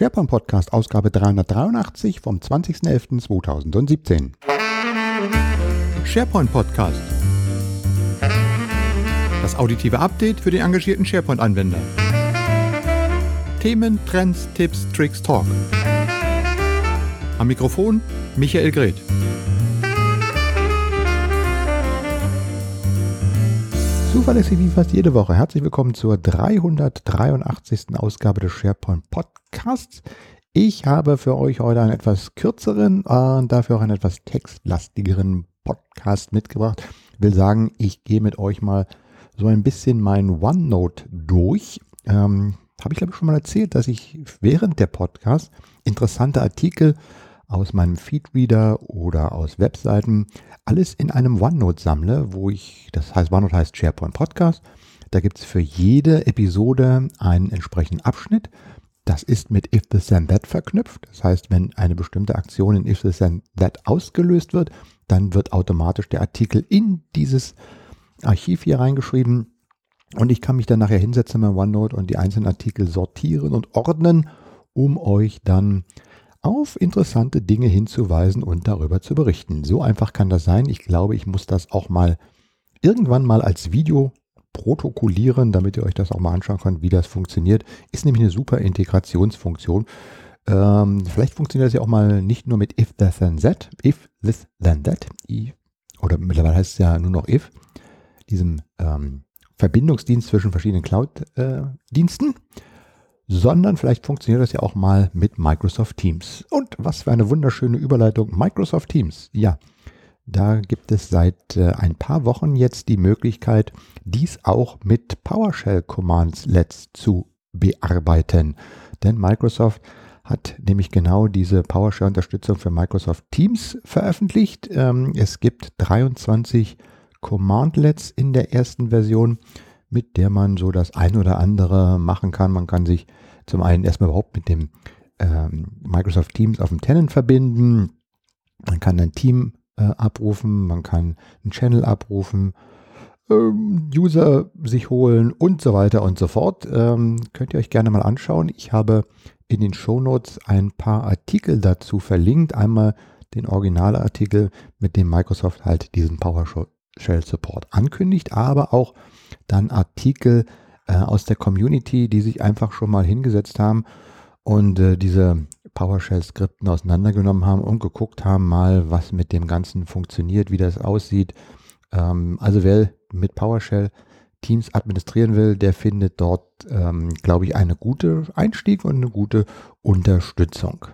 SharePoint Podcast, Ausgabe 383 vom 20.11.2017. SharePoint Podcast. Das auditive Update für den engagierten SharePoint-Anwender. Themen, Trends, Tipps, Tricks, Talk. Am Mikrofon Michael Greth. Zuverlässig wie fast jede Woche. Herzlich willkommen zur 383. Ausgabe des SharePoint Podcasts. Ich habe für euch heute einen etwas kürzeren und dafür auch einen etwas textlastigeren Podcast mitgebracht. Will sagen, ich gehe mit euch mal so ein bisschen mein OneNote durch. Ähm, habe ich glaube ich schon mal erzählt, dass ich während der Podcast interessante Artikel aus meinem Feedreader oder aus Webseiten alles in einem OneNote sammle, wo ich, das heißt, OneNote heißt SharePoint Podcast. Da gibt es für jede Episode einen entsprechenden Abschnitt. Das ist mit If This Then That verknüpft. Das heißt, wenn eine bestimmte Aktion in If This Then That ausgelöst wird, dann wird automatisch der Artikel in dieses Archiv hier reingeschrieben. Und ich kann mich dann nachher hinsetzen in OneNote und die einzelnen Artikel sortieren und ordnen, um euch dann auf interessante Dinge hinzuweisen und darüber zu berichten. So einfach kann das sein. Ich glaube, ich muss das auch mal irgendwann mal als Video protokollieren, damit ihr euch das auch mal anschauen könnt, wie das funktioniert. Ist nämlich eine super Integrationsfunktion. Ähm, vielleicht funktioniert das ja auch mal nicht nur mit if this then that, if this then that, oder mittlerweile heißt es ja nur noch if, diesem ähm, Verbindungsdienst zwischen verschiedenen Cloud-Diensten. Äh, sondern vielleicht funktioniert das ja auch mal mit Microsoft Teams. Und was für eine wunderschöne Überleitung. Microsoft Teams. Ja, da gibt es seit äh, ein paar Wochen jetzt die Möglichkeit, dies auch mit PowerShell Commands Let's zu bearbeiten. Denn Microsoft hat nämlich genau diese PowerShell-Unterstützung für Microsoft Teams veröffentlicht. Ähm, es gibt 23 Commandlets in der ersten Version mit der man so das ein oder andere machen kann. Man kann sich zum einen erstmal überhaupt mit dem ähm, Microsoft Teams auf dem Tenant verbinden. Man kann ein Team äh, abrufen, man kann einen Channel abrufen, ähm, User sich holen und so weiter und so fort. Ähm, könnt ihr euch gerne mal anschauen. Ich habe in den Show Notes ein paar Artikel dazu verlinkt. Einmal den Originalartikel, mit dem Microsoft halt diesen PowerShell Support ankündigt, aber auch dann Artikel äh, aus der Community, die sich einfach schon mal hingesetzt haben und äh, diese PowerShell-Skripten auseinandergenommen haben und geguckt haben mal, was mit dem Ganzen funktioniert, wie das aussieht. Ähm, also wer mit PowerShell Teams administrieren will, der findet dort, ähm, glaube ich, eine gute Einstieg und eine gute Unterstützung.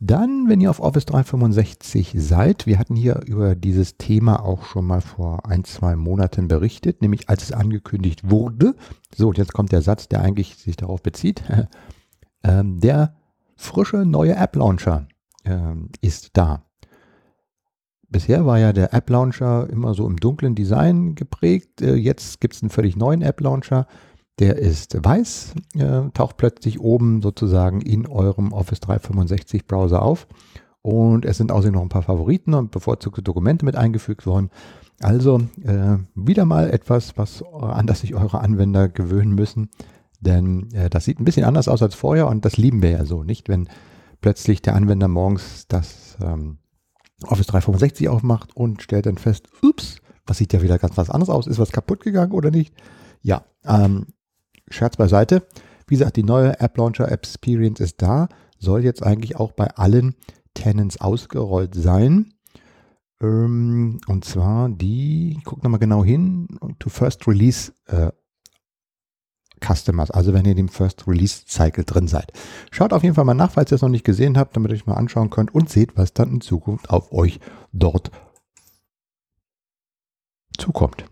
Dann, wenn ihr auf Office 365 seid, wir hatten hier über dieses Thema auch schon mal vor ein, zwei Monaten berichtet, nämlich als es angekündigt wurde. So, und jetzt kommt der Satz, der eigentlich sich darauf bezieht. ähm, der frische neue App Launcher ähm, ist da. Bisher war ja der App Launcher immer so im dunklen Design geprägt. Äh, jetzt gibt es einen völlig neuen App Launcher der ist weiß, äh, taucht plötzlich oben sozusagen in eurem Office 365 Browser auf. Und es sind außerdem noch ein paar Favoriten und bevorzugte Dokumente mit eingefügt worden. Also äh, wieder mal etwas, was an das sich eure Anwender gewöhnen müssen. Denn äh, das sieht ein bisschen anders aus als vorher und das lieben wir ja so, nicht? Wenn plötzlich der Anwender morgens das ähm, Office 365 aufmacht und stellt dann fest, ups, was sieht ja wieder ganz was anderes aus? Ist was kaputt gegangen oder nicht? Ja, ähm, Scherz beiseite. Wie gesagt, die neue App Launcher Experience ist da, soll jetzt eigentlich auch bei allen Tenants ausgerollt sein. Ähm, und zwar die, guck nochmal genau hin, to First Release äh, Customers, also wenn ihr dem First Release Cycle drin seid. Schaut auf jeden Fall mal nach, falls ihr es noch nicht gesehen habt, damit ihr euch mal anschauen könnt und seht, was dann in Zukunft auf euch dort zukommt.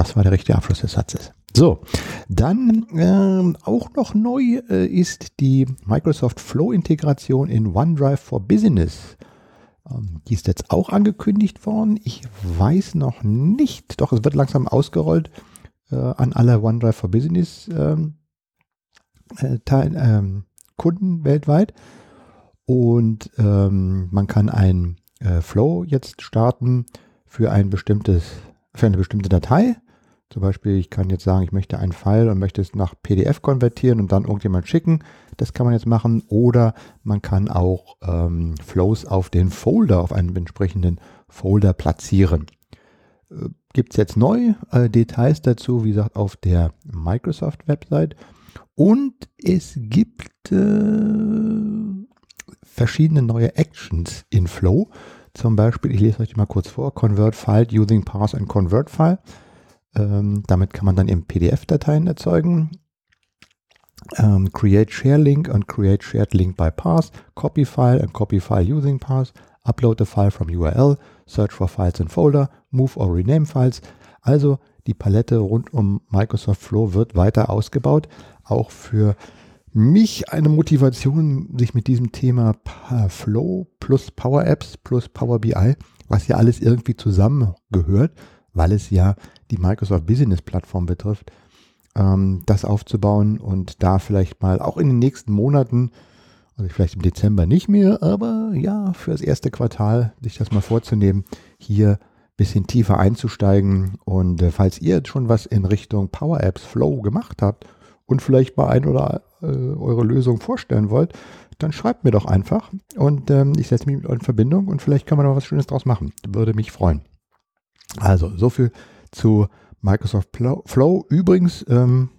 Das war der richtige Abschluss des Satzes. So, dann äh, auch noch neu äh, ist die Microsoft Flow-Integration in OneDrive for Business. Ähm, die ist jetzt auch angekündigt worden. Ich weiß noch nicht, doch es wird langsam ausgerollt äh, an alle OneDrive for Business ähm, äh, Teil, ähm, Kunden weltweit. Und ähm, man kann ein äh, Flow jetzt starten für ein bestimmtes, für eine bestimmte Datei Zum Beispiel, ich kann jetzt sagen, ich möchte einen File und möchte es nach PDF konvertieren und dann irgendjemand schicken. Das kann man jetzt machen. Oder man kann auch ähm, Flows auf den Folder, auf einen entsprechenden Folder platzieren. Äh, Gibt es jetzt neu äh, Details dazu, wie gesagt, auf der Microsoft-Website. Und es gibt äh, verschiedene neue Actions in Flow. Zum Beispiel, ich lese euch die mal kurz vor, Convert File using Parse and Convert File. Ähm, damit kann man dann eben PDF-Dateien erzeugen. Ähm, create Share Link und Create Shared Link by Parse. Copy File and Copy File using Parse. Upload the file from URL. Search for Files in Folder. Move or Rename Files. Also die Palette rund um Microsoft Flow wird weiter ausgebaut. Auch für mich eine Motivation, sich mit diesem Thema Flow plus Power Apps plus Power BI, was ja alles irgendwie zusammengehört, weil es ja die Microsoft Business Plattform betrifft, ähm, das aufzubauen und da vielleicht mal auch in den nächsten Monaten, also vielleicht im Dezember nicht mehr, aber ja, für das erste Quartal sich das mal vorzunehmen, hier ein bisschen tiefer einzusteigen. Und äh, falls ihr jetzt schon was in Richtung Power Apps Flow gemacht habt und vielleicht mal ein oder äh, eure Lösung vorstellen wollt, dann schreibt mir doch einfach und ähm, ich setze mich mit euch in Verbindung und vielleicht kann man noch was Schönes draus machen. Würde mich freuen. Also, so viel zu Microsoft Flow. Übrigens, ähm,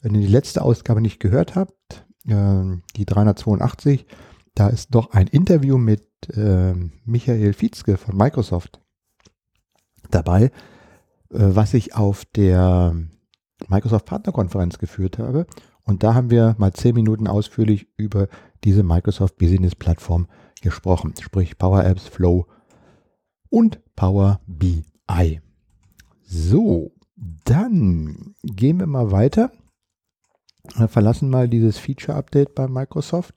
wenn ihr die letzte Ausgabe nicht gehört habt, äh, die 382, da ist doch ein Interview mit äh, Michael Fietzke von Microsoft dabei, äh, was ich auf der Microsoft Partnerkonferenz geführt habe. Und da haben wir mal zehn Minuten ausführlich über diese Microsoft Business Plattform gesprochen, sprich Power Apps, Flow und Power BI. So, dann gehen wir mal weiter. Wir verlassen mal dieses Feature-Update bei Microsoft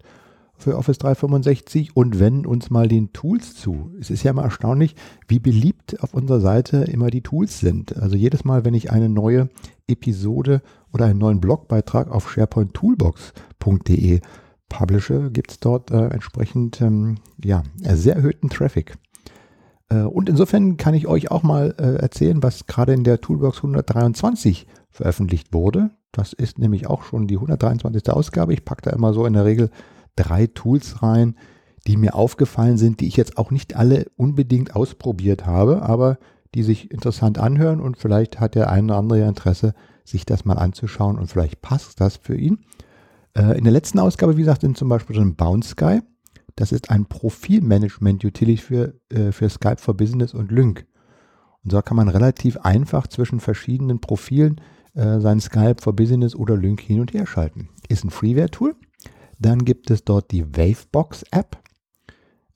für Office 365 und wenden uns mal den Tools zu. Es ist ja immer erstaunlich, wie beliebt auf unserer Seite immer die Tools sind. Also jedes Mal, wenn ich eine neue Episode oder einen neuen Blogbeitrag auf sharepointtoolbox.de publishe, gibt es dort äh, entsprechend ähm, ja, sehr erhöhten Traffic. Äh, und insofern kann ich euch auch mal äh, erzählen, was gerade in der Toolbox 123 veröffentlicht wurde. Das ist nämlich auch schon die 123. Ausgabe. Ich packe da immer so in der Regel drei Tools rein, die mir aufgefallen sind, die ich jetzt auch nicht alle unbedingt ausprobiert habe, aber die sich interessant anhören und vielleicht hat der eine oder andere Interesse, sich das mal anzuschauen und vielleicht passt das für ihn. Äh, in der letzten Ausgabe, wie gesagt, sind zum Beispiel drin Bounce Sky. Das ist ein Profilmanagement-Utility für, äh, für Skype for Business und Lync. Und so kann man relativ einfach zwischen verschiedenen Profilen äh, sein Skype for Business oder Lync hin und her schalten. Ist ein Freeware-Tool. Dann gibt es dort die Wavebox-App.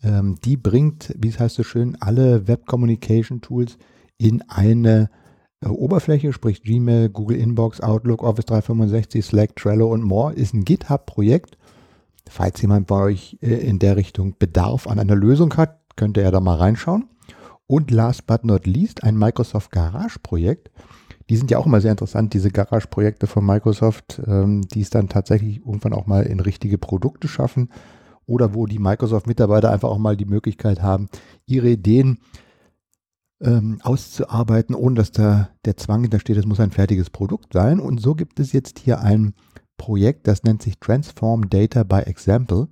Ähm, die bringt, wie es heißt so schön, alle Web Communication Tools in eine äh, Oberfläche, sprich Gmail, Google Inbox, Outlook, Office 365, Slack, Trello und more. Ist ein GitHub-Projekt. Falls jemand bei euch äh, in der Richtung Bedarf an einer Lösung hat, könnte er da mal reinschauen. Und last but not least ein Microsoft Garage-Projekt. Die sind ja auch immer sehr interessant, diese Garage-Projekte von Microsoft, ähm, die es dann tatsächlich irgendwann auch mal in richtige Produkte schaffen oder wo die Microsoft-Mitarbeiter einfach auch mal die Möglichkeit haben, ihre Ideen ähm, auszuarbeiten, ohne dass da der Zwang hintersteht, es muss ein fertiges Produkt sein. Und so gibt es jetzt hier ein Projekt, das nennt sich Transform Data by Example.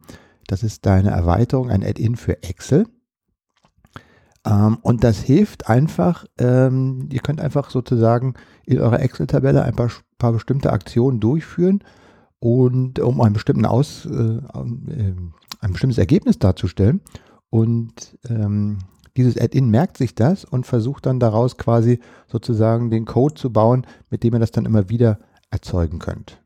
Das ist eine Erweiterung, ein Add-in für Excel. Ähm, und das hilft einfach, ähm, ihr könnt einfach sozusagen in eurer Excel-Tabelle ein paar, paar, bestimmte Aktionen durchführen und um einen bestimmten Aus, äh, äh, ein bestimmtes Ergebnis darzustellen. Und ähm, dieses Add-in merkt sich das und versucht dann daraus quasi sozusagen den Code zu bauen, mit dem ihr das dann immer wieder erzeugen könnt.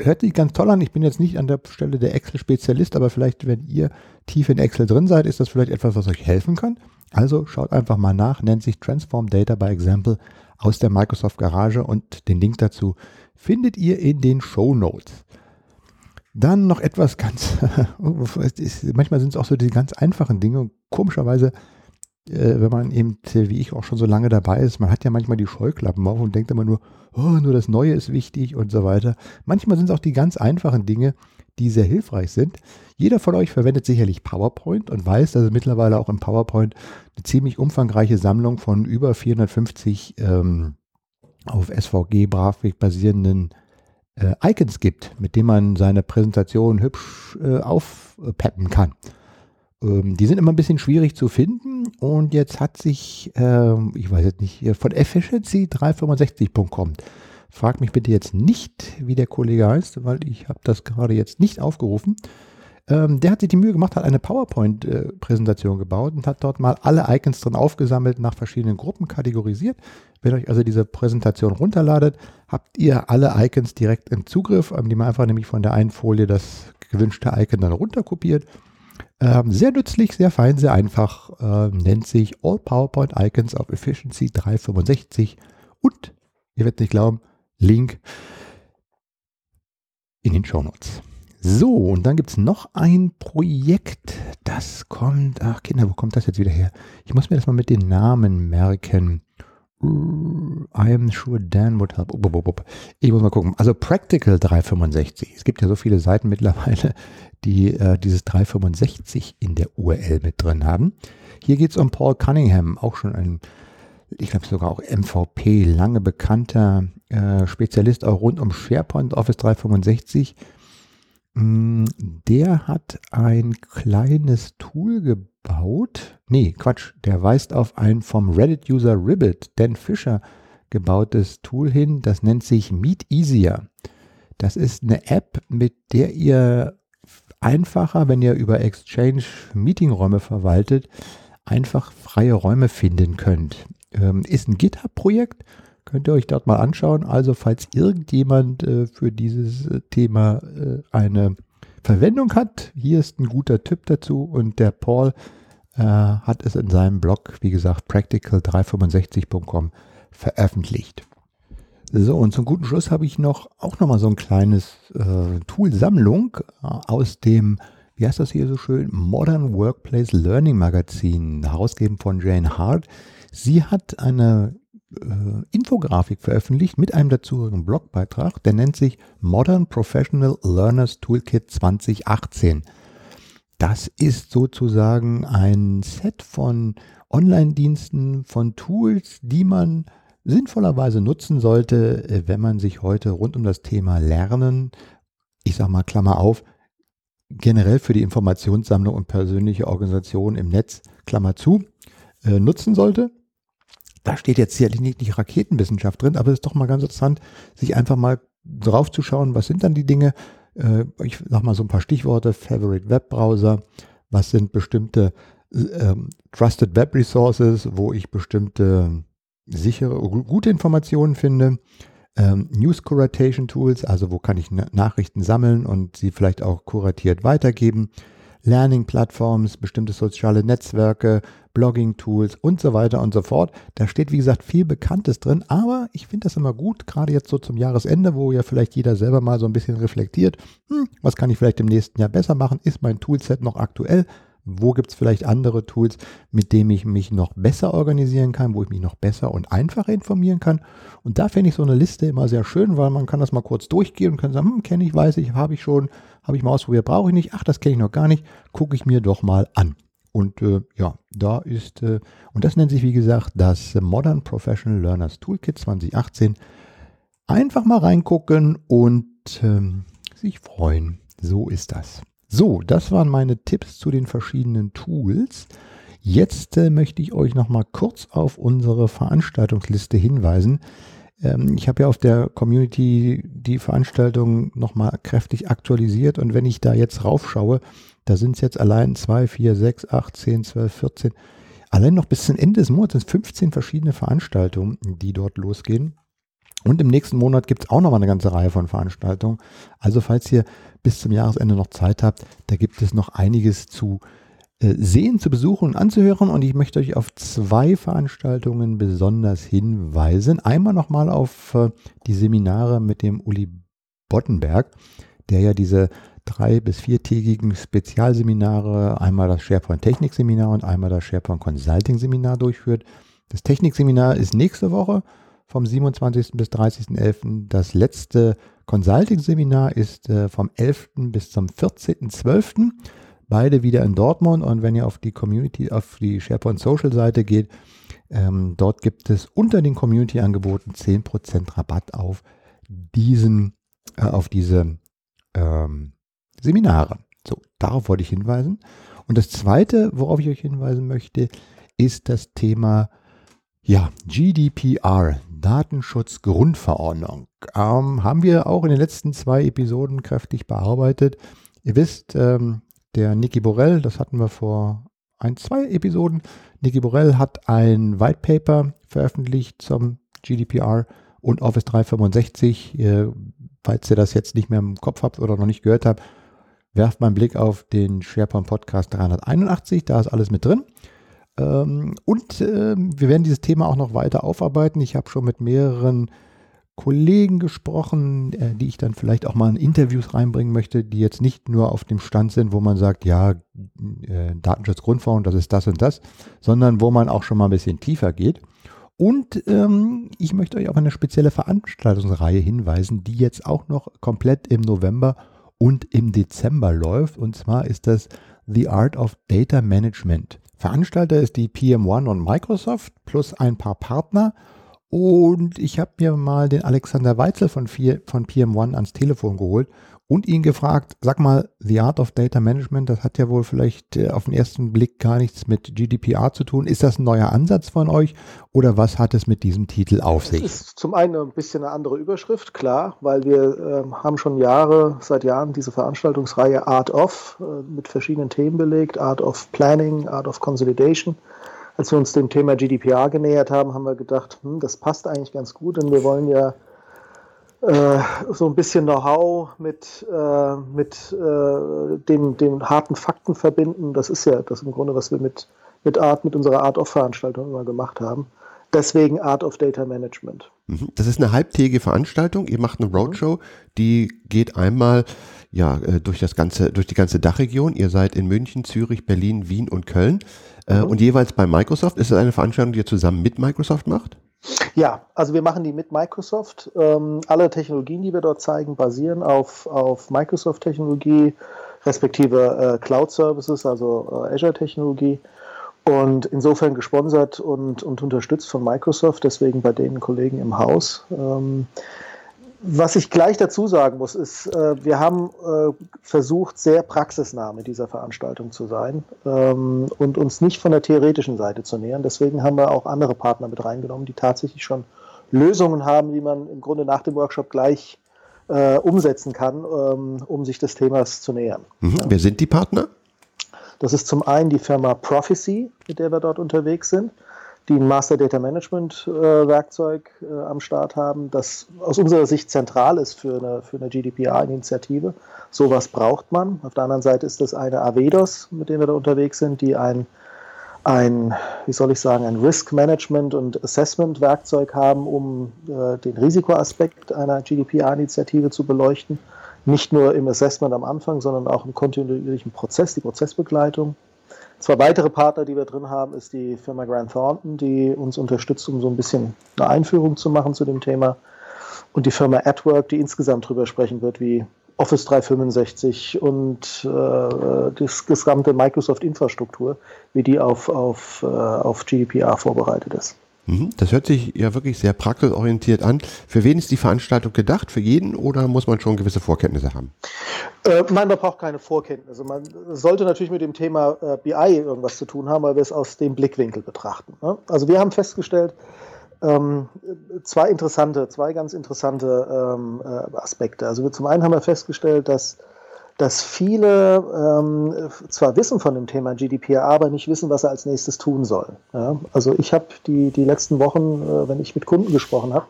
Hört sich ganz toll an. Ich bin jetzt nicht an der Stelle der Excel-Spezialist, aber vielleicht, wenn ihr tief in Excel drin seid, ist das vielleicht etwas, was euch helfen kann. Also schaut einfach mal nach, nennt sich Transform Data by Example aus der Microsoft Garage und den Link dazu findet ihr in den Show Notes. Dann noch etwas ganz, manchmal sind es auch so die ganz einfachen Dinge und komischerweise, wenn man eben, wie ich auch schon so lange dabei ist, man hat ja manchmal die Scheuklappen auf und denkt immer nur, oh, nur das Neue ist wichtig und so weiter. Manchmal sind es auch die ganz einfachen Dinge, die sehr hilfreich sind. Jeder von euch verwendet sicherlich PowerPoint und weiß, dass es mittlerweile auch im PowerPoint eine ziemlich umfangreiche Sammlung von über 450 ähm, auf SVG-Grafik basierenden äh, Icons gibt, mit denen man seine Präsentation hübsch äh, aufpeppen kann. Ähm, die sind immer ein bisschen schwierig zu finden und jetzt hat sich, ähm, ich weiß jetzt nicht, von efficiency365.com, frag mich bitte jetzt nicht, wie der Kollege heißt, weil ich habe das gerade jetzt nicht aufgerufen. Ähm, der hat sich die Mühe gemacht, hat eine PowerPoint-Präsentation äh, gebaut und hat dort mal alle Icons drin aufgesammelt, nach verschiedenen Gruppen kategorisiert. Wenn ihr euch also diese Präsentation runterladet, habt ihr alle Icons direkt im Zugriff, ähm, die man einfach nämlich von der einen Folie das gewünschte Icon dann runterkopiert. Ähm, sehr nützlich, sehr fein, sehr einfach. Äh, nennt sich All PowerPoint Icons of Efficiency 365 und, ihr werdet nicht glauben, Link in den Show Notes. So, und dann gibt es noch ein Projekt, das kommt, ach Kinder, wo kommt das jetzt wieder her? Ich muss mir das mal mit den Namen merken. I am sure Dan would help. Ich muss mal gucken. Also Practical 365. Es gibt ja so viele Seiten mittlerweile, die äh, dieses 365 in der URL mit drin haben. Hier geht es um Paul Cunningham, auch schon ein, ich glaube sogar auch MVP, lange bekannter äh, Spezialist auch rund um SharePoint Office 365. Mm, der hat ein kleines Tool gebaut. Nee, Quatsch, der weist auf ein vom Reddit-User Ribbit, Dan Fisher, gebautes Tool hin. Das nennt sich Meet Easier. Das ist eine App, mit der ihr einfacher, wenn ihr über Exchange Meetingräume verwaltet, einfach freie Räume finden könnt. Ähm, ist ein GitHub-Projekt, Könnt ihr euch dort mal anschauen. Also falls irgendjemand äh, für dieses äh, Thema äh, eine Verwendung hat, hier ist ein guter Tipp dazu und der Paul äh, hat es in seinem Blog, wie gesagt, practical365.com veröffentlicht. So, und zum guten Schluss habe ich noch auch noch mal so ein kleines äh, Tool-Sammlung äh, aus dem, wie heißt das hier so schön, Modern Workplace Learning Magazin, herausgegeben von Jane Hart. Sie hat eine äh, Infografik veröffentlicht mit einem dazugehörigen Blogbeitrag, der nennt sich Modern Professional Learners Toolkit 2018. Das ist sozusagen ein Set von Online-Diensten, von Tools, die man sinnvollerweise nutzen sollte, äh, wenn man sich heute rund um das Thema Lernen, ich sage mal Klammer auf, generell für die Informationssammlung und persönliche Organisation im Netz, Klammer zu, äh, nutzen sollte. Da steht jetzt sicherlich nicht, nicht Raketenwissenschaft drin, aber es ist doch mal ganz interessant, sich einfach mal drauf zu schauen, was sind dann die Dinge, äh, ich sag mal so ein paar Stichworte, Favorite Webbrowser, was sind bestimmte ähm, Trusted Web Resources, wo ich bestimmte sichere, gute Informationen finde, ähm, News Curation Tools, also wo kann ich Nachrichten sammeln und sie vielleicht auch kuratiert weitergeben, Learning-Plattforms, bestimmte soziale Netzwerke, Blogging-Tools und so weiter und so fort. Da steht, wie gesagt, viel Bekanntes drin, aber ich finde das immer gut, gerade jetzt so zum Jahresende, wo ja vielleicht jeder selber mal so ein bisschen reflektiert, hm, was kann ich vielleicht im nächsten Jahr besser machen? Ist mein Toolset noch aktuell? Wo gibt es vielleicht andere Tools, mit denen ich mich noch besser organisieren kann, wo ich mich noch besser und einfacher informieren kann? Und da finde ich so eine Liste immer sehr schön, weil man kann das mal kurz durchgehen und kann sagen, hm, kenne ich, weiß ich, habe ich schon, habe ich mal ausprobiert, brauche ich nicht, ach, das kenne ich noch gar nicht, gucke ich mir doch mal an. Und äh, ja, da ist, äh, und das nennt sich wie gesagt das Modern Professional Learners Toolkit 2018. Einfach mal reingucken und ähm, sich freuen. So ist das. So, das waren meine Tipps zu den verschiedenen Tools. Jetzt äh, möchte ich euch noch mal kurz auf unsere Veranstaltungsliste hinweisen. Ähm, ich habe ja auf der Community die Veranstaltung noch mal kräftig aktualisiert und wenn ich da jetzt raufschaue, da sind es jetzt allein 2, 4, 6, 8, 10, 12, 14, allein noch bis zum Ende des Monats sind 15 verschiedene Veranstaltungen, die dort losgehen. Und im nächsten Monat gibt es auch noch mal eine ganze Reihe von Veranstaltungen. Also falls ihr bis zum Jahresende noch Zeit habt, da gibt es noch einiges zu sehen, zu besuchen und anzuhören. Und ich möchte euch auf zwei Veranstaltungen besonders hinweisen. Einmal nochmal auf äh, die Seminare mit dem Uli Bottenberg, der ja diese drei- bis viertägigen Spezialseminare, einmal das SharePoint Technik Seminar und einmal das SharePoint Consulting Seminar durchführt. Das Technikseminar ist nächste Woche vom 27. bis 30.11. Das letzte Consulting-Seminar ist äh, vom 11. bis zum 14.12. beide wieder in Dortmund und wenn ihr auf die Community, auf die SharePoint Social Seite geht, ähm, dort gibt es unter den Community-Angeboten 10% Rabatt auf diesen, äh, auf diese ähm, Seminare. So, darauf wollte ich hinweisen. Und das zweite, worauf ich euch hinweisen möchte, ist das Thema ja, GDPR, Datenschutzgrundverordnung. Ähm, haben wir auch in den letzten zwei Episoden kräftig bearbeitet. Ihr wisst, ähm, der Niki Borell, das hatten wir vor ein, zwei Episoden. Niki Borell hat ein White Paper veröffentlicht zum GDPR und Office 365. Äh, falls ihr das jetzt nicht mehr im Kopf habt oder noch nicht gehört habt, werft mal einen Blick auf den SharePoint Podcast 381, da ist alles mit drin. Ähm, und äh, wir werden dieses Thema auch noch weiter aufarbeiten. Ich habe schon mit mehreren Kollegen gesprochen, äh, die ich dann vielleicht auch mal in Interviews reinbringen möchte, die jetzt nicht nur auf dem Stand sind, wo man sagt, ja, äh, Datenschutzgrundverordnung, das ist das und das, sondern wo man auch schon mal ein bisschen tiefer geht. Und ähm, ich möchte euch auf eine spezielle Veranstaltungsreihe hinweisen, die jetzt auch noch komplett im November und im Dezember läuft. Und zwar ist das The Art of Data Management. Veranstalter ist die PM1 und Microsoft plus ein paar Partner. Und ich habe mir mal den Alexander Weitzel von, von PM1 ans Telefon geholt und ihn gefragt, sag mal, The Art of Data Management, das hat ja wohl vielleicht äh, auf den ersten Blick gar nichts mit GDPR zu tun. Ist das ein neuer Ansatz von euch oder was hat es mit diesem Titel auf sich? Es ist zum einen ein bisschen eine andere Überschrift, klar, weil wir äh, haben schon Jahre, seit Jahren diese Veranstaltungsreihe Art of äh, mit verschiedenen Themen belegt, Art of Planning, Art of Consolidation. Als wir uns dem Thema GDPR genähert haben, haben wir gedacht, hm, das passt eigentlich ganz gut, denn wir wollen ja äh, so ein bisschen Know-how mit, äh, mit äh, den, den harten Fakten verbinden. Das ist ja das im Grunde, was wir mit, mit Art, mit unserer Art of Veranstaltung immer gemacht haben. Deswegen Art of Data Management. Mhm. Das ist eine halbtägige Veranstaltung. Ihr macht eine Roadshow, die geht einmal ja äh, durch das ganze, durch die ganze Dachregion. Ihr seid in München, Zürich, Berlin, Wien und Köln äh, mhm. und jeweils bei Microsoft. Ist es eine Veranstaltung, die ihr zusammen mit Microsoft macht? Ja, also wir machen die mit Microsoft. Ähm, alle Technologien, die wir dort zeigen, basieren auf, auf Microsoft-Technologie, respektive äh, Cloud-Services, also äh, Azure-Technologie. Und insofern gesponsert und, und unterstützt von Microsoft, deswegen bei den Kollegen im Haus. Ähm, was ich gleich dazu sagen muss, ist, äh, wir haben äh, versucht, sehr praxisnah mit dieser Veranstaltung zu sein ähm, und uns nicht von der theoretischen Seite zu nähern. Deswegen haben wir auch andere Partner mit reingenommen, die tatsächlich schon Lösungen haben, die man im Grunde nach dem Workshop gleich äh, umsetzen kann, ähm, um sich des Themas zu nähern. Mhm. Ja. Wer sind die Partner? Das ist zum einen die Firma Prophecy, mit der wir dort unterwegs sind die ein Master Data Management äh, Werkzeug äh, am Start haben, das aus unserer Sicht zentral ist für eine, für eine GDPR-Initiative. Sowas braucht man. Auf der anderen Seite ist das eine Avedos, mit dem wir da unterwegs sind, die ein, ein wie soll ich sagen, ein Risk Management und Assessment Werkzeug haben, um äh, den Risikoaspekt einer GDPR-Initiative zu beleuchten. Nicht nur im Assessment am Anfang, sondern auch im kontinuierlichen Prozess, die Prozessbegleitung. Zwei weitere Partner, die wir drin haben, ist die Firma Grant Thornton, die uns unterstützt, um so ein bisschen eine Einführung zu machen zu dem Thema. Und die Firma AdWork, die insgesamt darüber sprechen wird, wie Office 365 und äh, das gesamte Microsoft-Infrastruktur, wie die auf, auf, äh, auf GDPR vorbereitet ist. Mhm. Das hört sich ja wirklich sehr praxisorientiert an. Für wen ist die Veranstaltung gedacht? Für jeden oder muss man schon gewisse Vorkenntnisse haben? Äh, nein, man braucht keine Vorkenntnisse. Man sollte natürlich mit dem Thema äh, BI irgendwas zu tun haben, weil wir es aus dem Blickwinkel betrachten. Ne? Also wir haben festgestellt, ähm, zwei interessante, zwei ganz interessante ähm, äh, Aspekte. Also zum einen haben wir festgestellt, dass dass viele ähm, zwar wissen von dem Thema GDPR, aber nicht wissen, was sie als nächstes tun sollen. Ja? Also ich habe die, die letzten Wochen, äh, wenn ich mit Kunden gesprochen habe,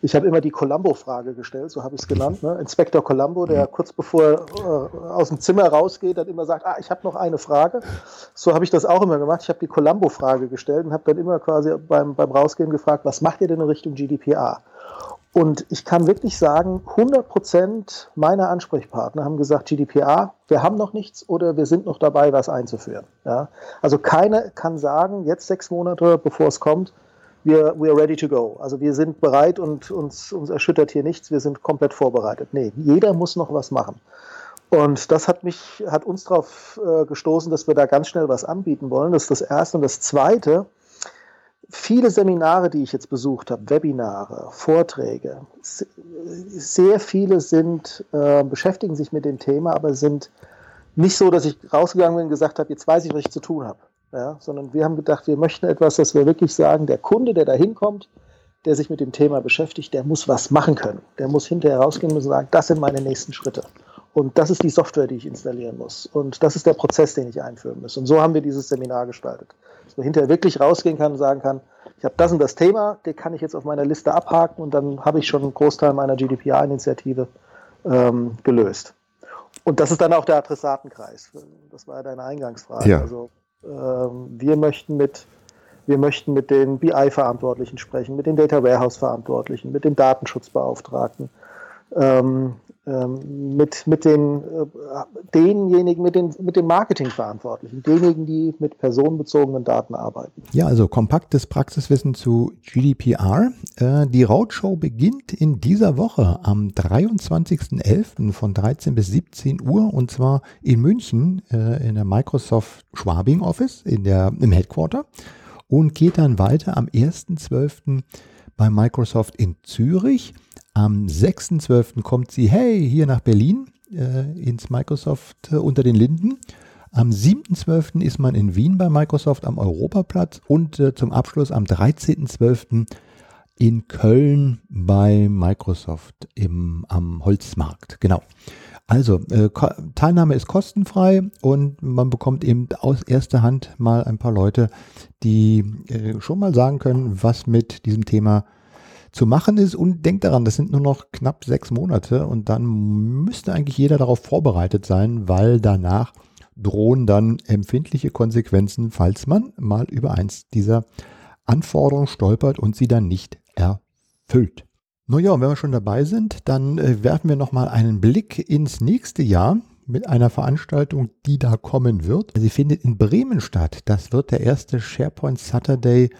ich habe immer die Columbo-Frage gestellt, so habe ich es genannt. Ne? Inspektor Columbo, der mhm. kurz bevor äh, aus dem Zimmer rausgeht, dann immer sagt, ah, ich habe noch eine Frage. So habe ich das auch immer gemacht. Ich habe die Columbo-Frage gestellt und habe dann immer quasi beim, beim Rausgehen gefragt, was macht ihr denn in Richtung GDPR? Und ich kann wirklich sagen, 100 Prozent meiner Ansprechpartner haben gesagt, GDPR, wir haben noch nichts oder wir sind noch dabei, was einzuführen. Ja? Also keiner kann sagen, jetzt sechs Monate bevor es kommt, wir, are ready to go. Also wir sind bereit und uns, uns erschüttert hier nichts, wir sind komplett vorbereitet. Nee, jeder muss noch was machen. Und das hat mich, hat uns darauf äh, gestoßen, dass wir da ganz schnell was anbieten wollen. Das ist das Erste. Und das Zweite, viele Seminare, die ich jetzt besucht habe, Webinare, Vorträge, sehr viele sind, äh, beschäftigen sich mit dem Thema, aber sind nicht so, dass ich rausgegangen bin und gesagt habe, jetzt weiß ich, was ich zu tun habe. Ja, sondern wir haben gedacht, wir möchten etwas, dass wir wirklich sagen, der Kunde, der da hinkommt, der sich mit dem Thema beschäftigt, der muss was machen können. Der muss hinterher rausgehen und sagen, das sind meine nächsten Schritte. Und das ist die Software, die ich installieren muss. Und das ist der Prozess, den ich einführen muss. Und so haben wir dieses Seminar gestaltet. Dass man hinterher wirklich rausgehen kann und sagen kann, ich habe das und das Thema, den kann ich jetzt auf meiner Liste abhaken und dann habe ich schon einen Großteil meiner GDPR-Initiative ähm, gelöst. Und das ist dann auch der Adressatenkreis. Das war ja deine Eingangsfrage. Ja. Also ähm, wir möchten mit wir möchten mit den BI-Verantwortlichen sprechen, mit den Data Warehouse-Verantwortlichen, mit dem Datenschutzbeauftragten, ähm, mit, mit den, äh, denjenigen, mit den, mit den Marketingverantwortlichen, denjenigen, die mit personenbezogenen Daten arbeiten. Ja, also kompaktes Praxiswissen zu GDPR. Äh, die Roadshow beginnt in dieser Woche am 23.11. von 13 bis 17 Uhr und zwar in München äh, in der Microsoft Schwabing Office in der, im Headquarter und geht dann weiter am 1.12. bei Microsoft in Zürich am 6.12. kommt sie, hey, hier nach Berlin äh, ins Microsoft äh, unter den Linden. Am 7.12. ist man in Wien bei Microsoft am Europaplatz und äh, zum Abschluss am 13.12. in Köln bei Microsoft im, am Holzmarkt. Genau. Also, äh, Teilnahme ist kostenfrei und man bekommt eben aus erster Hand mal ein paar Leute, die äh, schon mal sagen können, was mit diesem Thema zu machen ist. Und denkt daran, das sind nur noch knapp sechs Monate und dann müsste eigentlich jeder darauf vorbereitet sein, weil danach drohen dann empfindliche Konsequenzen, falls man mal über eins dieser Anforderungen stolpert und sie dann nicht erfüllt. Naja, und wenn wir schon dabei sind, dann äh, werfen wir nochmal einen Blick ins nächste Jahr mit einer Veranstaltung, die da kommen wird. Sie findet in Bremen statt. Das wird der erste SharePoint Saturday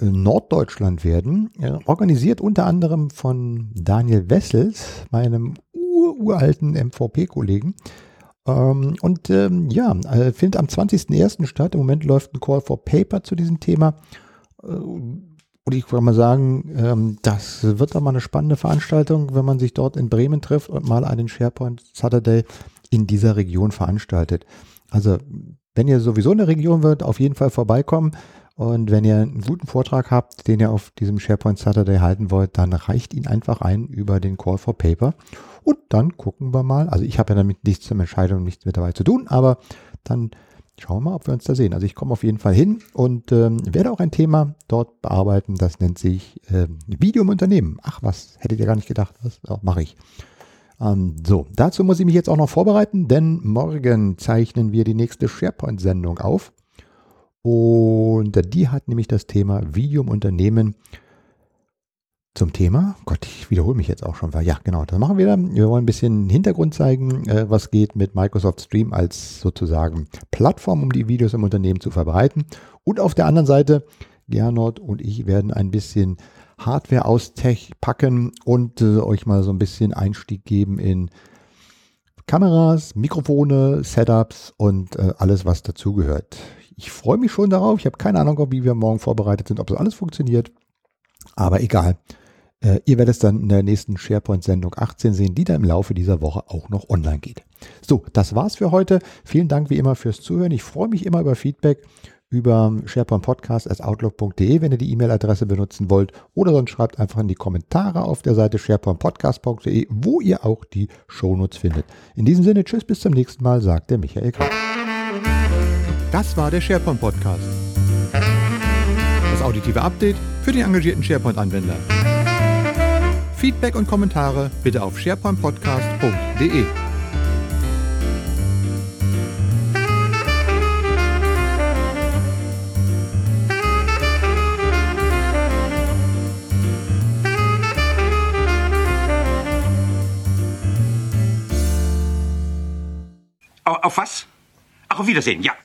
Norddeutschland werden, organisiert unter anderem von Daniel Wessels, meinem ur uralten MVP-Kollegen. Ähm, und ähm, ja, äh, findet am 20.01. statt. Im Moment läuft ein Call for Paper zu diesem Thema. Und ich würde mal sagen, ähm, das wird dann mal eine spannende Veranstaltung, wenn man sich dort in Bremen trifft und mal einen SharePoint Saturday in dieser Region veranstaltet. Also, wenn ihr sowieso in der Region wird, auf jeden Fall vorbeikommen. Und wenn ihr einen guten Vortrag habt, den ihr auf diesem SharePoint Saturday halten wollt, dann reicht ihn einfach ein über den Call for Paper. Und dann gucken wir mal. Also ich habe ja damit nichts zum Entscheidung, nichts mit dabei zu tun, aber dann schauen wir mal, ob wir uns da sehen. Also ich komme auf jeden Fall hin und ähm, werde auch ein Thema dort bearbeiten. Das nennt sich äh, Video im Unternehmen. Ach was, hättet ihr gar nicht gedacht. Was ja, mache ich. Ähm, so, dazu muss ich mich jetzt auch noch vorbereiten, denn morgen zeichnen wir die nächste SharePoint-Sendung auf. Und die hat nämlich das Thema Video im Unternehmen zum Thema. Gott, ich wiederhole mich jetzt auch schon. Ja, genau, das machen wir dann. Wir wollen ein bisschen Hintergrund zeigen, äh, was geht mit Microsoft Stream als sozusagen Plattform, um die Videos im Unternehmen zu verbreiten. Und auf der anderen Seite, Gernot und ich werden ein bisschen Hardware auspacken und äh, euch mal so ein bisschen Einstieg geben in Kameras, Mikrofone, Setups und äh, alles, was dazugehört. Ich freue mich schon darauf. Ich habe keine Ahnung, wie wir morgen vorbereitet sind, ob das alles funktioniert. Aber egal. Äh, ihr werdet es dann in der nächsten SharePoint-Sendung 18 sehen, die dann im Laufe dieser Woche auch noch online geht. So, das war's für heute. Vielen Dank wie immer fürs Zuhören. Ich freue mich immer über Feedback über sharepointpodcast.outlook.de, wenn ihr die E-Mail-Adresse benutzen wollt. Oder sonst schreibt einfach in die Kommentare auf der Seite sharepointpodcast.de, wo ihr auch die Shownotes findet. In diesem Sinne, tschüss, bis zum nächsten Mal, sagt der Michael Kraus. Das war der SharePoint Podcast. Das auditive Update für den engagierten SharePoint-Anwender. Feedback und Kommentare bitte auf sharepointpodcast.de. Auf was? Ach, auf Wiedersehen, ja.